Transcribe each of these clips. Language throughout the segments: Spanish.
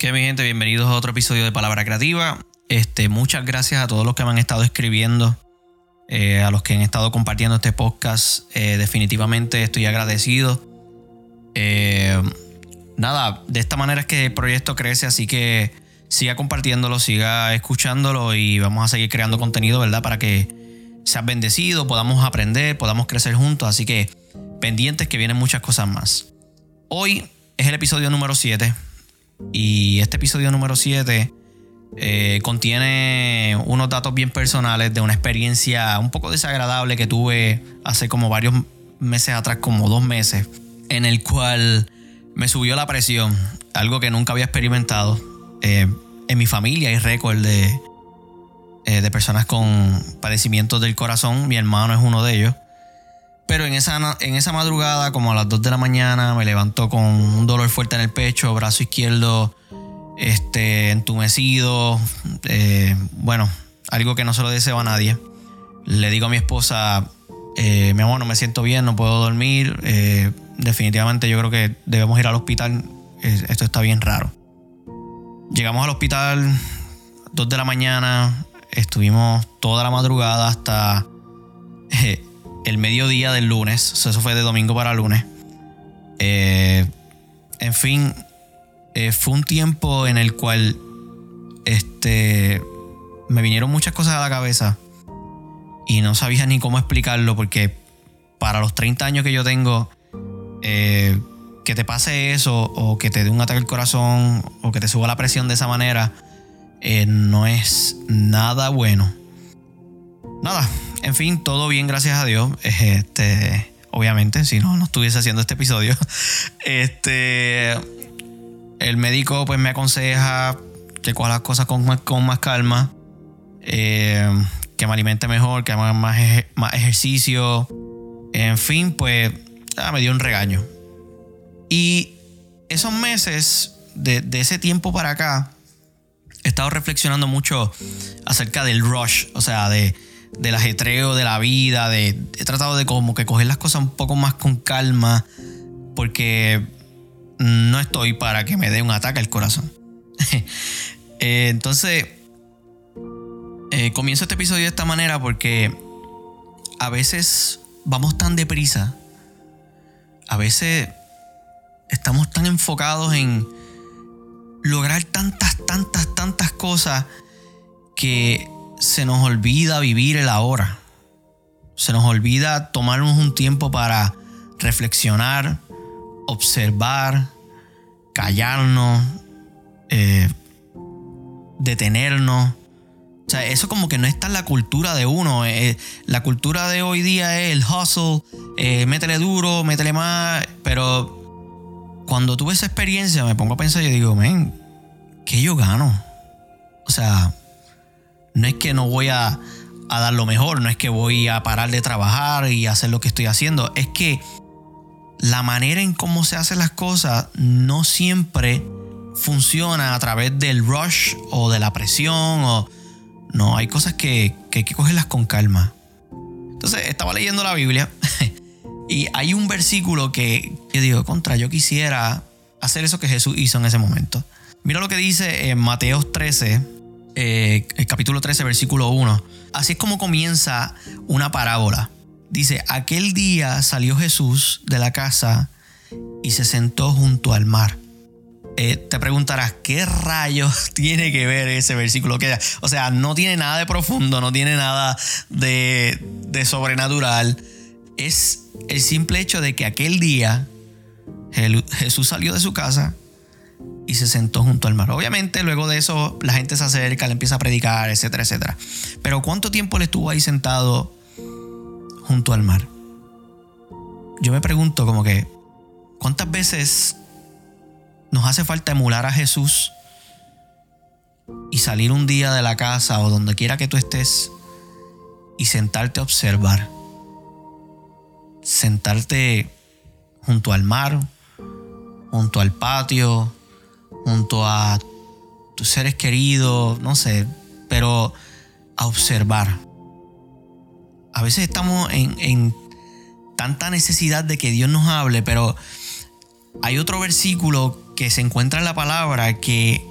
Que mi gente, bienvenidos a otro episodio de Palabra Creativa. Este, muchas gracias a todos los que me han estado escribiendo, eh, a los que han estado compartiendo este podcast. Eh, definitivamente estoy agradecido. Eh, nada, de esta manera es que el proyecto crece, así que siga compartiéndolo, siga escuchándolo y vamos a seguir creando contenido, ¿verdad? Para que seas bendecido, podamos aprender, podamos crecer juntos. Así que pendientes que vienen muchas cosas más. Hoy es el episodio número 7 y este episodio número 7 eh, contiene unos datos bien personales de una experiencia un poco desagradable que tuve hace como varios meses atrás, como dos meses, en el cual me subió la presión, algo que nunca había experimentado. Eh, en mi familia hay récord eh, de personas con padecimientos del corazón, mi hermano es uno de ellos. Pero en esa, en esa madrugada, como a las 2 de la mañana, me levantó con un dolor fuerte en el pecho, brazo izquierdo este, entumecido. Eh, bueno, algo que no se lo deseo a nadie. Le digo a mi esposa, eh, mi amor, no me siento bien, no puedo dormir. Eh, definitivamente yo creo que debemos ir al hospital. esto está bien raro. Llegamos al hospital, 2 de la mañana, estuvimos toda la madrugada hasta el mediodía del lunes. Eso fue de domingo para lunes. Eh, en fin, eh, fue un tiempo en el cual este, me vinieron muchas cosas a la cabeza y no sabía ni cómo explicarlo porque para los 30 años que yo tengo, eh, que te pase eso o que te dé un ataque al corazón o que te suba la presión de esa manera, no es nada bueno. Nada, en fin, todo bien, gracias a Dios. Este, obviamente, si no, no estuviese haciendo este episodio. Este, el médico pues me aconseja que coja las cosas con, con más calma, eh, que me alimente mejor, que haga más, más ejercicio. En fin, pues ah, me dio un regaño. Y esos meses, de, de ese tiempo para acá, he estado reflexionando mucho acerca del rush, o sea, de del ajetreo de la vida, de, he tratado de como que coger las cosas un poco más con calma, porque no estoy para que me dé un ataque al corazón. Eh, entonces, eh, comienzo este episodio de esta manera porque a veces vamos tan deprisa, a veces estamos tan enfocados en lograr tantas, tantas, tantas cosas que se nos olvida vivir el ahora. Se nos olvida tomarnos un tiempo para reflexionar, observar, callarnos, eh, detenernos. O sea, eso como que no está en la cultura de uno. Eh, la cultura de hoy día es el hustle, eh, métele duro, métele más. Pero cuando tuve esa experiencia me pongo a pensar y digo, men, ¿qué yo gano? O sea, no es que no voy a, dar lo mejor, no es que voy a parar de trabajar y hacer lo que estoy haciendo, es que la manera en cómo se hacen las cosas no siempre funciona a través del rush o de la presión o no, hay cosas que, que hay que cogerlas con calma. Entonces estaba leyendo la Biblia y hay un versículo que yo digo, contra, yo quisiera hacer eso que Jesús hizo en ese momento. Mira lo que dice en Mateo 13, eh, capítulo 13, versículo 1. Así es como comienza una parábola. Dice, aquel día salió Jesús de la casa y se sentó junto al mar. Eh, te preguntarás, ¿qué rayos tiene que ver ese versículo? O sea, no tiene nada de profundo, no tiene nada de, de sobrenatural. Es el simple hecho de que aquel día Jesús salió de su casa y se sentó junto al mar. Obviamente luego de eso la gente se acerca, le empieza a predicar, etcétera, etcétera. Pero ¿cuánto tiempo le estuvo ahí sentado junto al mar? Yo me pregunto como que, ¿cuántas veces nos hace falta emular a Jesús y salir un día de la casa o donde quiera que tú estés y sentarte a observar? Sentarte junto al mar, junto al patio, junto a tus seres queridos, no sé, pero a observar. A veces estamos en, tanta necesidad de que Dios nos hable, pero hay otro versículo que se encuentra en la palabra que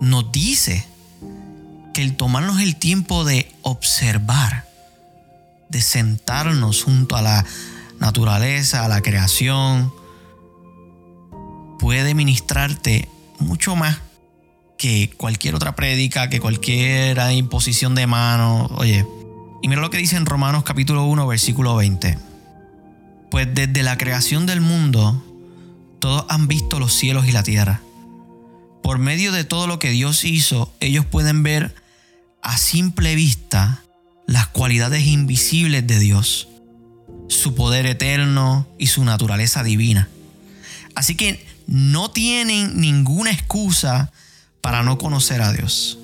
nos dice que el tomarnos el tiempo de observar, de sentarnos junto a la naturaleza, a la creación, puede ministrarte mucho más que cualquier otra prédica, que cualquier imposición de mano. Oye, y mira lo que dice en Romanos capítulo 1, versículo 20. Pues desde la creación del mundo, todos han visto los cielos y la tierra. Por medio de todo lo que Dios hizo, ellos pueden ver a simple vista las cualidades invisibles de Dios, su poder eterno y su naturaleza divina. Así que no tienen ninguna excusa para no conocer a Dios.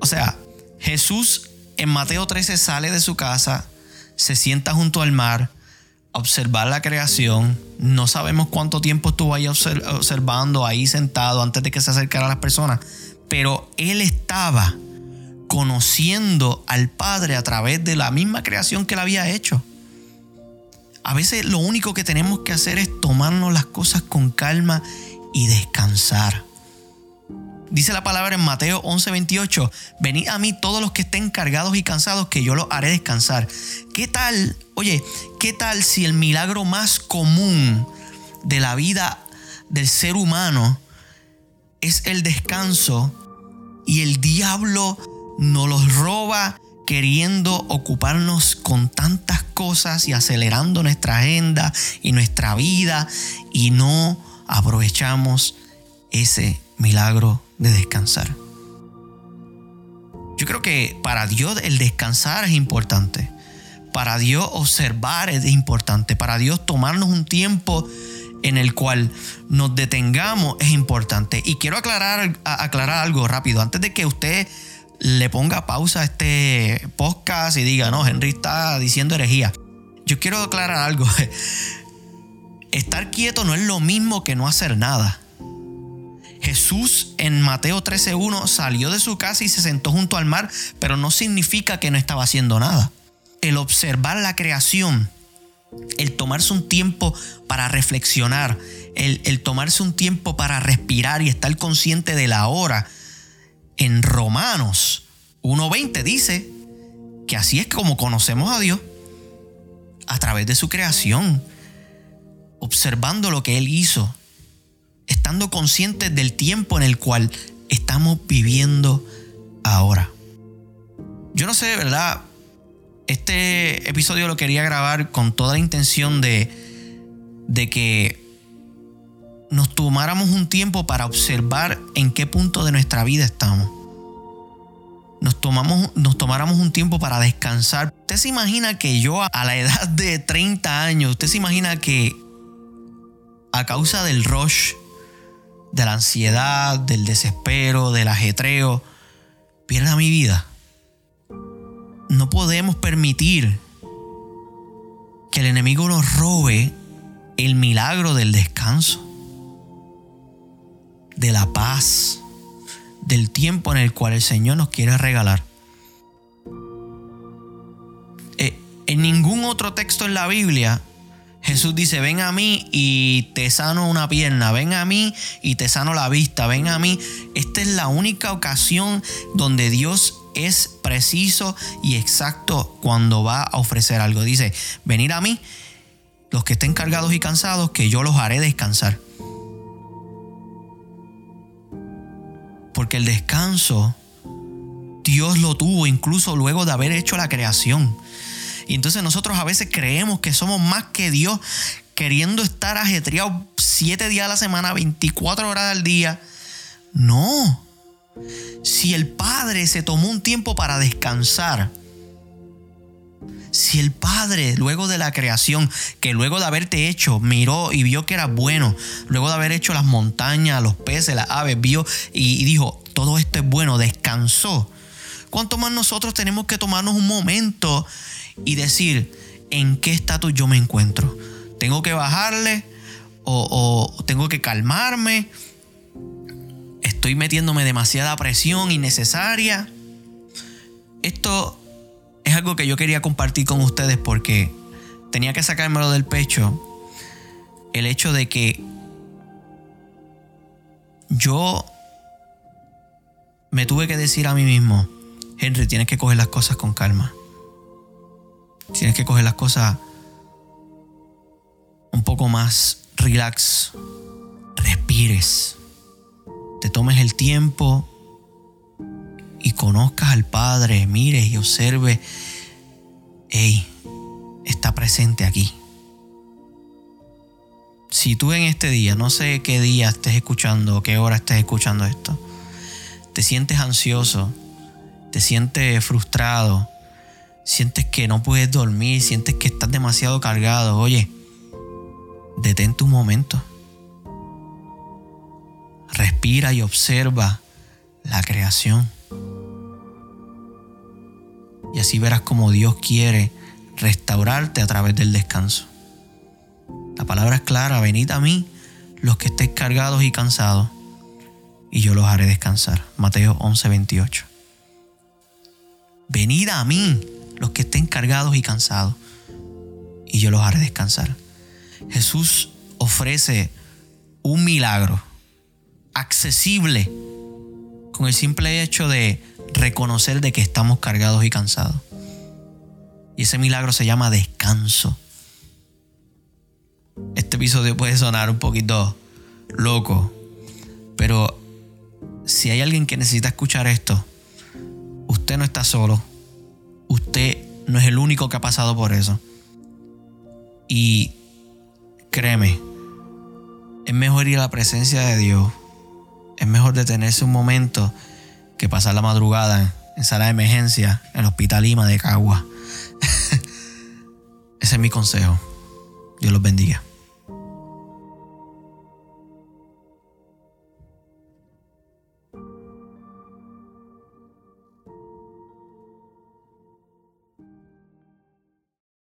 O sea, Jesús en Mateo 13 sale de su casa, se sienta junto al mar, a observar la creación. No sabemos cuánto tiempo estuvo ahí observando, ahí sentado antes de que se acercara a las personas, pero él estaba conociendo al Padre a través de la misma creación que él había hecho. A veces lo único que tenemos que hacer es tomarnos las cosas con calma y descansar. Dice la palabra en Mateo 11:28, venid a mí todos los que estén cargados y cansados, que yo los haré descansar. ¿Qué tal? Oye, ¿qué tal si el milagro más común de la vida del ser humano es el descanso y el diablo nos los roba queriendo ocuparnos con tantas cosas y acelerando nuestra agenda y nuestra vida y no aprovechamos ese milagro de descansar. Yo creo que para Dios el descansar es importante. Para Dios observar es importante. Para Dios tomarnos un tiempo en el cual nos detengamos es importante. Y quiero aclarar, aclarar algo rápido. Antes de que usted le ponga pausa a este podcast y diga, no, Henry está diciendo herejía. Yo quiero aclarar algo. Estar quieto no es lo mismo que no hacer nada. Jesús en Mateo 13.1 salió de su casa y se sentó junto al mar, pero no significa que no estaba haciendo nada. El observar la creación, el tomarse un tiempo para reflexionar, el, el tomarse un tiempo para respirar y estar consciente de la hora. En Romanos 1.20 dice que así es como conocemos a Dios, a través de su creación, observando lo que Él hizo, estando conscientes del tiempo en el cual estamos viviendo ahora. Yo no sé, ¿verdad? Este episodio lo quería grabar con toda la intención de, de que nos tomáramos un tiempo para observar en qué punto de nuestra vida estamos. Nos, tomamos, nos tomáramos un tiempo para descansar. Usted se imagina que yo a la edad de 30 años, usted se imagina que a causa del rush de la ansiedad, del desespero, del ajetreo, pierda mi vida. No podemos permitir que el enemigo nos robe el milagro del descanso, de la paz, del tiempo en el cual el Señor nos quiere regalar. Eh, en ningún otro texto en la Biblia Jesús dice, ven a mí y te sano una pierna, ven a mí y te sano la vista, ven a mí. Esta es la única ocasión donde Dios es preciso y exacto cuando va a ofrecer algo. Dice, venir a mí, los que estén cargados y cansados, que yo los haré descansar. Porque el descanso Dios lo tuvo incluso luego de haber hecho la creación. Y entonces nosotros a veces creemos que somos más que Dios, queriendo estar ajetreados siete días a la semana, 24 horas al día. No. Si el Padre se tomó un tiempo para descansar, si el Padre, luego de la creación, que luego de haberte hecho, miró y vio que era bueno, luego de haber hecho las montañas, los peces, las aves, vio y dijo, todo esto es bueno, descansó. ¿Cuánto más nosotros tenemos que tomarnos un momento y decir en qué estatus yo me encuentro. ¿Tengo que bajarle o, tengo que calmarme? ¿Estoy metiéndome demasiada presión innecesaria? Esto es algo que yo quería compartir con ustedes porque tenía que sacármelo del pecho el hecho de que yo me tuve que decir a mí mismo, Henry, tienes que coger las cosas con calma. Tienes que coger las cosas un poco más relax. Respires. Te tomes el tiempo y conozcas al Padre, mires y observe, hey, está presente aquí. Si tú en este día, no sé qué día estés escuchando qué hora estés escuchando esto, te sientes ansioso, te sientes frustrado, sientes que no puedes dormir, sientes que estás demasiado cargado, oye, detente un momento. Respira y observa la creación. Y así verás como Dios quiere restaurarte a través del descanso. La palabra es clara, venid a mí los que estéis cargados y cansados, y yo los haré descansar. Mateo 11, 28. Venid a mí los que estén cargados y cansados, y yo los haré descansar. Jesús ofrece un milagro accesible con el simple hecho de reconocer de que estamos cargados y cansados. Y ese milagro se llama descanso. Este episodio puede sonar un poquito loco, pero si hay alguien que necesita escuchar esto, usted no está solo. Usted no es el único que ha pasado por eso. Y créeme, es mejor ir a la presencia de Dios. Es mejor detenerse un momento que pasar la madrugada en sala de emergencia en el Hospital Lima de Cagua. Ese es mi consejo. Dios los bendiga.